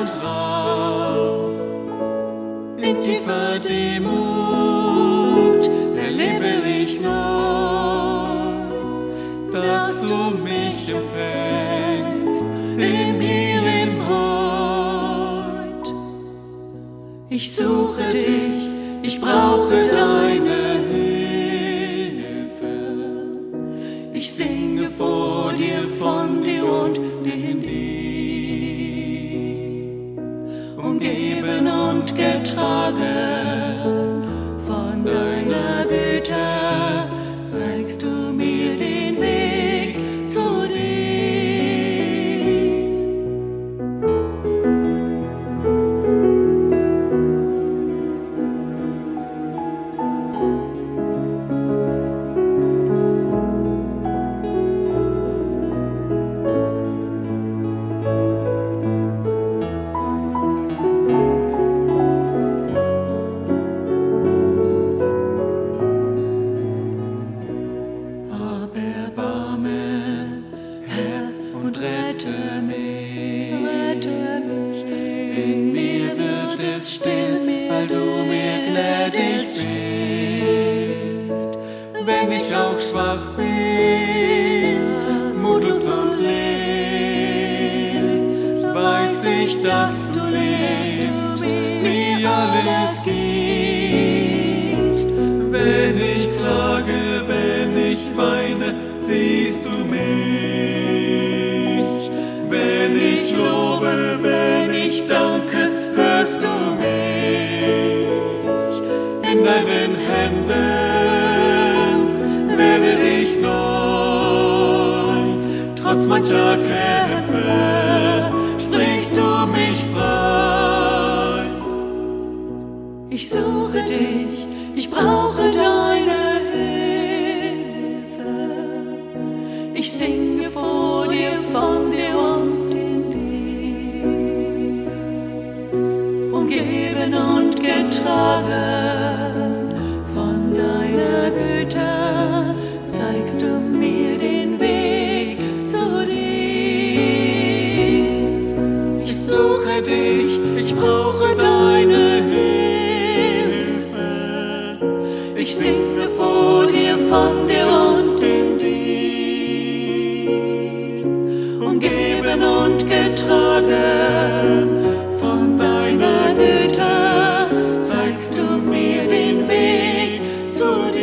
und Raum. In tiefer Demut erlebe ich neu, dass du mich empfängst im Hier, im Heut. Ich suche dich, ich brauche deine Hilfe. Ich singe vor dir, von dir und in dir. Umgeben und getragen es still, weil du mir gnädig bist. Wenn ich auch schwach bin, mutlos und leer, weiß ich, dass du lebst, mir alles gibst. Wenn ich klage, wenn ich weine, siehst du mich. Wenn ich lobe, wenn ich danke, Trotz mancher Kämpfe sprichst du mich frei. Ich suche dich, ich brauche deine Hilfe. Ich singe vor dir, von dir und in dir. Umgeben und getragen Umgeben und getragen von deiner Güte, zeigst du mir den Weg zu dir.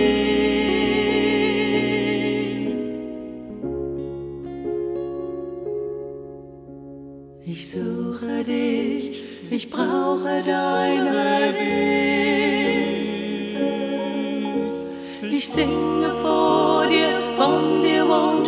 Ich suche dich, ich brauche deine Hilfe. Ich singe vor dir, von dir und